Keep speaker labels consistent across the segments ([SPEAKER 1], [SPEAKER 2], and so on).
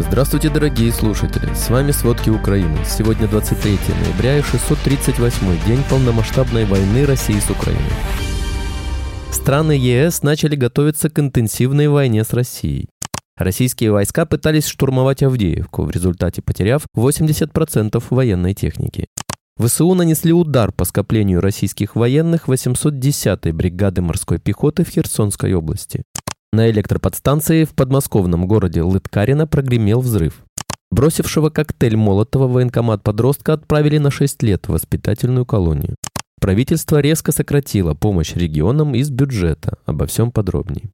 [SPEAKER 1] Здравствуйте, дорогие слушатели! С вами «Сводки Украины». Сегодня 23 ноября и 638 день полномасштабной войны России с Украиной. Страны ЕС начали готовиться к интенсивной войне с Россией. Российские войска пытались штурмовать Авдеевку, в результате потеряв 80% военной техники. ВСУ нанесли удар по скоплению российских военных 810-й бригады морской пехоты в Херсонской области. На электроподстанции в подмосковном городе Лыткарино прогремел взрыв. Бросившего коктейль Молотова военкомат подростка отправили на 6 лет в воспитательную колонию. Правительство резко сократило помощь регионам из бюджета. Обо всем подробнее.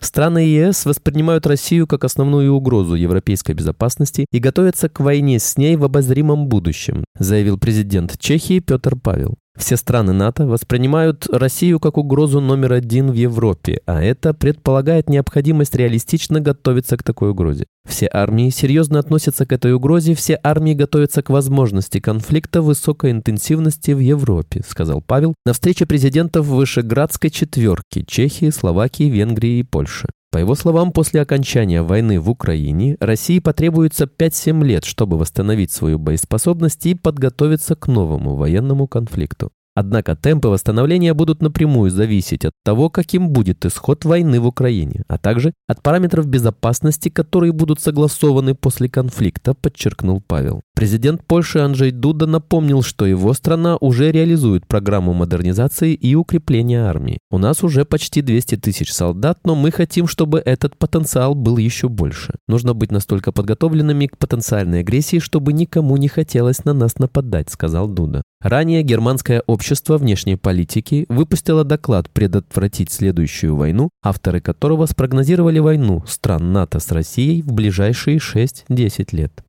[SPEAKER 1] Страны ЕС воспринимают Россию как основную угрозу европейской безопасности и готовятся к войне с ней в обозримом будущем, заявил президент Чехии Петр Павел. Все страны НАТО воспринимают Россию как угрозу номер один в Европе, а это предполагает необходимость реалистично готовиться к такой угрозе. Все армии серьезно относятся к этой угрозе, все армии готовятся к возможности конфликта высокой интенсивности в Европе, сказал Павел на встрече президентов Вышеградской четверки Чехии, Словакии, Венгрии и Польши. По его словам, после окончания войны в Украине России потребуется 5-7 лет, чтобы восстановить свою боеспособность и подготовиться к новому военному конфликту. Однако темпы восстановления будут напрямую зависеть от того, каким будет исход войны в Украине, а также от параметров безопасности, которые будут согласованы после конфликта, подчеркнул Павел. Президент Польши Анджей Дуда напомнил, что его страна уже реализует программу модернизации и укрепления армии. У нас уже почти 200 тысяч солдат, но мы хотим, чтобы этот потенциал был еще больше. Нужно быть настолько подготовленными к потенциальной агрессии, чтобы никому не хотелось на нас нападать, сказал Дуда. Ранее германское общество внешней политики выпустило доклад «Предотвратить следующую войну», авторы которого спрогнозировали войну стран НАТО с Россией в ближайшие 6-10 лет.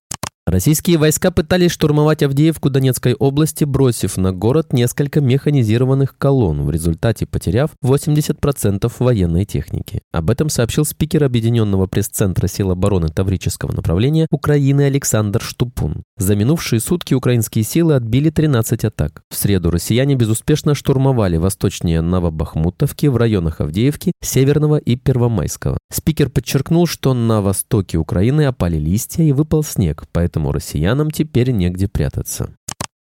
[SPEAKER 1] Российские войска пытались штурмовать Авдеевку Донецкой области, бросив на город несколько механизированных колонн, в результате потеряв 80% военной техники. Об этом сообщил спикер Объединенного пресс-центра сил обороны Таврического направления Украины Александр Штупун. За минувшие сутки украинские силы отбили 13 атак. В среду россияне безуспешно штурмовали восточнее Новобахмутовки в районах Авдеевки, Северного и Первомайского. Спикер подчеркнул, что на востоке Украины опали листья и выпал снег, поэтому поэтому россиянам теперь негде прятаться.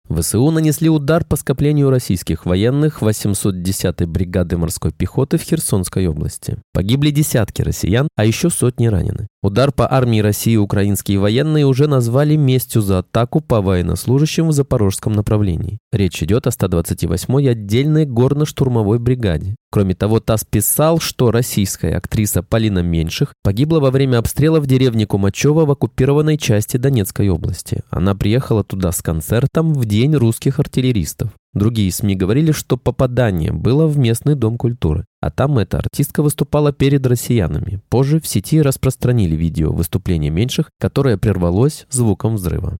[SPEAKER 1] ВСУ нанесли удар по скоплению российских военных 810-й бригады морской пехоты в Херсонской области. Погибли десятки россиян, а еще сотни ранены. Удар по армии России украинские военные уже назвали местью за атаку по военнослужащим в запорожском направлении. Речь идет о 128-й отдельной горно-штурмовой бригаде. Кроме того, ТАСС писал, что российская актриса Полина Меньших погибла во время обстрела в деревне Кумачева в оккупированной части Донецкой области. Она приехала туда с концертом в день русских артиллеристов. Другие СМИ говорили, что попадание было в местный дом культуры, а там эта артистка выступала перед россиянами. Позже в сети распространили видео выступления меньших, которое прервалось звуком взрыва.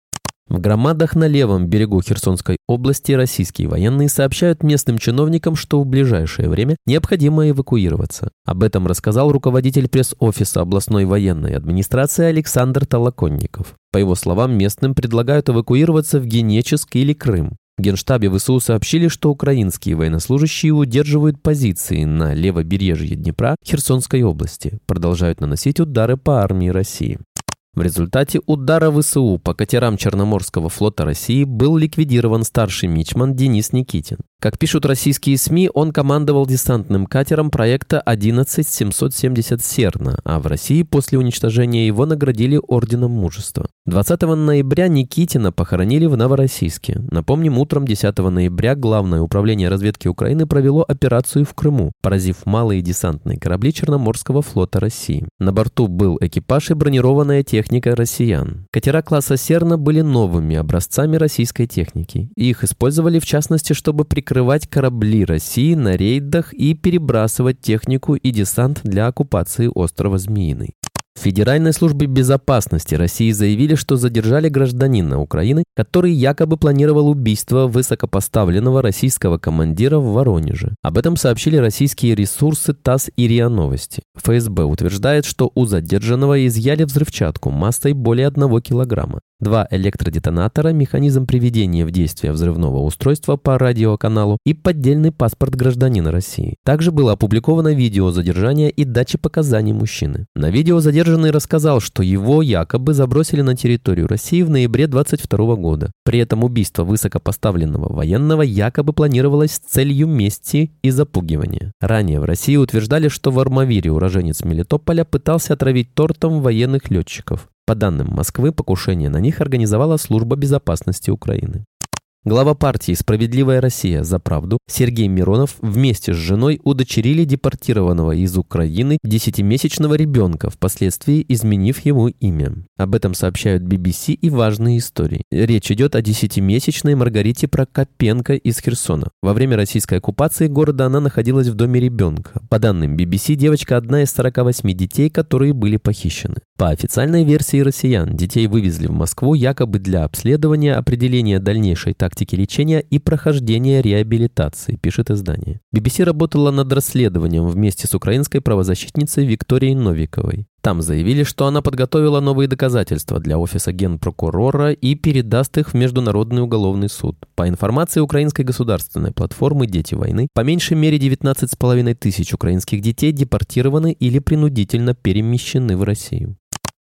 [SPEAKER 1] В громадах на левом берегу Херсонской области российские военные сообщают местным чиновникам, что в ближайшее время необходимо эвакуироваться. Об этом рассказал руководитель пресс-офиса областной военной администрации Александр Толоконников. По его словам, местным предлагают эвакуироваться в Генеческ или Крым. Генштабе ВСУ сообщили, что украинские военнослужащие удерживают позиции на левобережье Днепра Херсонской области, продолжают наносить удары по армии России. В результате удара ВСУ по катерам Черноморского флота России был ликвидирован старший мичман Денис Никитин. Как пишут российские СМИ, он командовал десантным катером проекта 11770 «Серна», а в России после уничтожения его наградили Орденом Мужества. 20 ноября Никитина похоронили в Новороссийске. Напомним, утром 10 ноября Главное управление разведки Украины провело операцию в Крыму, поразив малые десантные корабли Черноморского флота России. На борту был экипаж и бронированная техника россиян. Катера класса «Серна» были новыми образцами российской техники. Их использовали в частности, чтобы прикрыть прикрывать корабли России на рейдах и перебрасывать технику и десант для оккупации острова Змеиный. В Федеральной службе безопасности России заявили, что задержали гражданина Украины, который якобы планировал убийство высокопоставленного российского командира в Воронеже. Об этом сообщили российские ресурсы ТАСС и РИА Новости. ФСБ утверждает, что у задержанного изъяли взрывчатку массой более 1 килограмма. Два электродетонатора, механизм приведения в действие взрывного устройства по радиоканалу и поддельный паспорт гражданина России. Также было опубликовано видео задержания и дачи показаний мужчины. На видео задержанный рассказал, что его якобы забросили на территорию России в ноябре 22 года. При этом убийство высокопоставленного военного якобы планировалось с целью мести и запугивания. Ранее в России утверждали, что в Армавире уроженец Мелитополя пытался отравить тортом военных летчиков. По данным Москвы, покушение на них организовала Служба безопасности Украины. Глава партии «Справедливая Россия за правду» Сергей Миронов вместе с женой удочерили депортированного из Украины десятимесячного ребенка, впоследствии изменив ему имя. Об этом сообщают BBC и важные истории. Речь идет о десятимесячной Маргарите Прокопенко из Херсона. Во время российской оккупации города она находилась в доме ребенка. По данным BBC, девочка одна из 48 детей, которые были похищены. По официальной версии россиян, детей вывезли в Москву якобы для обследования, определения дальнейшей тактики лечения и прохождения реабилитации, пишет издание. BBC работала над расследованием вместе с украинской правозащитницей Викторией Новиковой. Там заявили, что она подготовила новые доказательства для офиса генпрокурора и передаст их в Международный уголовный суд. По информации украинской государственной платформы «Дети войны», по меньшей мере 19,5 тысяч украинских детей депортированы или принудительно перемещены в Россию.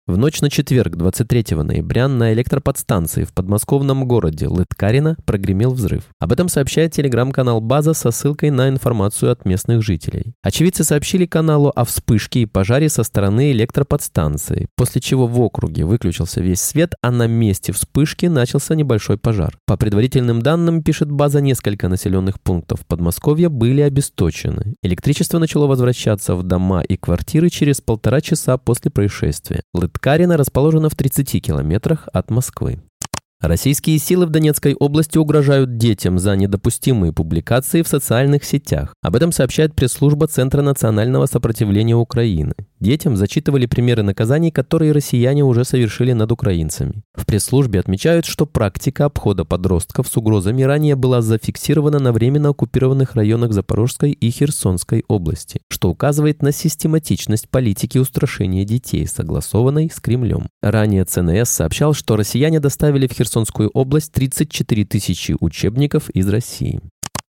[SPEAKER 1] В ночь на четверг, 23 ноября, на электроподстанции в подмосковном городе Лыткарина прогремел взрыв. Об этом сообщает телеграм-канал «База» со ссылкой на информацию от местных жителей. Очевидцы сообщили каналу о вспышке и пожаре со стороны электроподстанции, после чего в округе выключился весь свет, а на месте вспышки начался небольшой пожар. По предварительным данным, пишет «База», несколько населенных пунктов Подмосковья были обесточены. Электричество начало возвращаться в дома и квартиры через полтора часа после происшествия. Ткарина расположена в 30 километрах от Москвы. Российские силы в Донецкой области угрожают детям за недопустимые публикации в социальных сетях. Об этом сообщает пресс-служба Центра национального сопротивления Украины. Детям зачитывали примеры наказаний, которые россияне уже совершили над украинцами. В пресс-службе отмечают, что практика обхода подростков с угрозами ранее была зафиксирована на временно оккупированных районах Запорожской и Херсонской области, что указывает на систематичность политики устрашения детей, согласованной с Кремлем. Ранее ЦНС сообщал, что россияне доставили в Херсонскую область 34 тысячи учебников из России.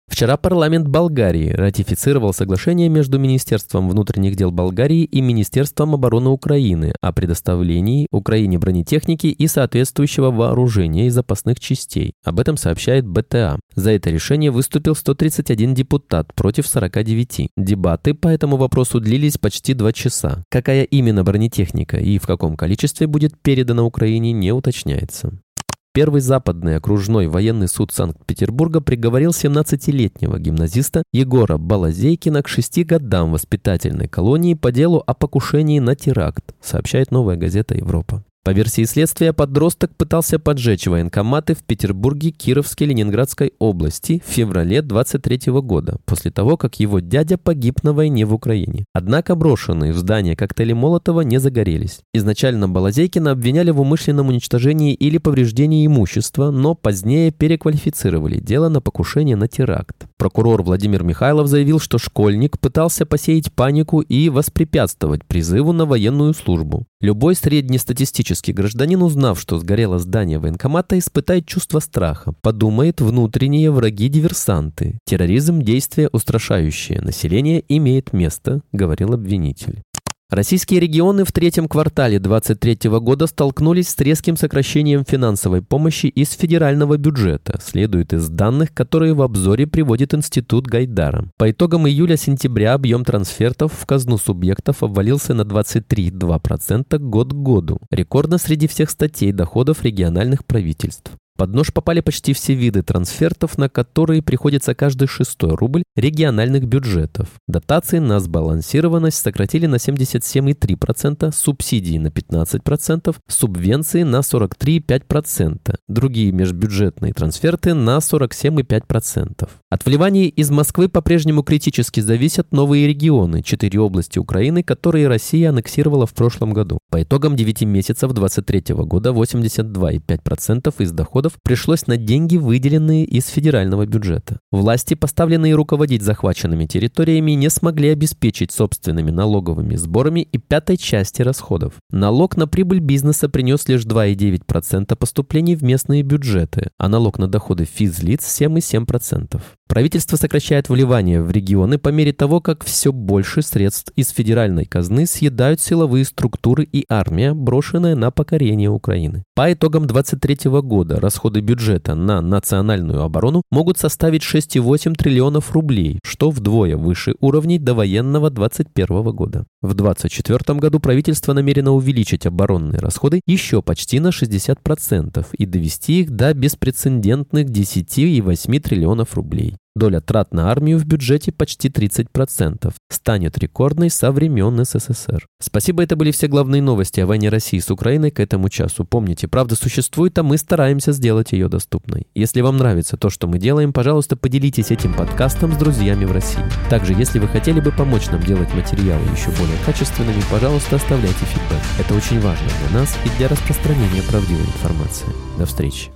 [SPEAKER 1] Вчера парламент Болгарии ратифицировал соглашение между Министерством внутренних дел Болгарии и Министерством обороны Украины о предоставлении Украине бронетехники и соответствующего вооружения и запасных частей. Об этом сообщает БТА. За это решение выступил 131 депутат против 49. Дебаты по этому вопросу длились почти два часа. Какая именно бронетехника и в каком количестве будет передана Украине, не уточняется. Первый западный окружной военный суд Санкт-Петербурга приговорил 17-летнего гимназиста Егора Балазейкина к шести годам воспитательной колонии по делу о покушении на теракт, сообщает новая газета «Европа». По версии следствия, подросток пытался поджечь военкоматы в Петербурге, Кировске, Ленинградской области в феврале 23 года, после того, как его дядя погиб на войне в Украине. Однако брошенные в здание коктейли Молотова не загорелись. Изначально Балазейкина обвиняли в умышленном уничтожении или повреждении имущества, но позднее переквалифицировали дело на покушение на теракт. Прокурор Владимир Михайлов заявил, что школьник пытался посеять панику и воспрепятствовать призыву на военную службу. Любой среднестатистический гражданин, узнав, что сгорело здание военкомата, испытает чувство страха, подумает внутренние враги-диверсанты. Терроризм – действие устрашающее. Население имеет место, говорил обвинитель. Российские регионы в третьем квартале 2023 года столкнулись с резким сокращением финансовой помощи из федерального бюджета, следует из данных, которые в обзоре приводит Институт Гайдара. По итогам июля-сентября объем трансфертов в казну субъектов обвалился на 23,2% год к году. Рекордно среди всех статей доходов региональных правительств. Под нож попали почти все виды трансфертов, на которые приходится каждый шестой рубль региональных бюджетов. Дотации на сбалансированность сократили на 77,3%, субсидии на 15%, субвенции на 43,5%, другие межбюджетные трансферты на 47,5%. От вливаний из Москвы по-прежнему критически зависят новые регионы, четыре области Украины, которые Россия аннексировала в прошлом году. По итогам 9 месяцев 2023 года 82,5% из доходов расходов пришлось на деньги, выделенные из федерального бюджета. Власти, поставленные руководить захваченными территориями, не смогли обеспечить собственными налоговыми сборами и пятой части расходов. Налог на прибыль бизнеса принес лишь 2,9% поступлений в местные бюджеты, а налог на доходы физлиц 7,7%. Правительство сокращает вливания в регионы по мере того, как все больше средств из федеральной казны съедают силовые структуры и армия, брошенная на покорение Украины. По итогам 2023 года расходы бюджета на национальную оборону могут составить 6,8 триллионов рублей, что вдвое выше уровней довоенного 2021 года. В 2024 году правительство намерено увеличить оборонные расходы еще почти на 60% и довести их до беспрецедентных 10,8 триллионов рублей. Доля трат на армию в бюджете почти 30%, станет рекордной со времен СССР. Спасибо, это были все главные новости о войне России с Украиной к этому часу. Помните, правда существует, а мы стараемся сделать ее доступной. Если вам нравится то, что мы делаем, пожалуйста, поделитесь этим подкастом с друзьями в России. Также, если вы хотели бы помочь нам делать материалы еще более качественными, пожалуйста, оставляйте фидбэк. Это очень важно для нас и для распространения правдивой информации. До встречи.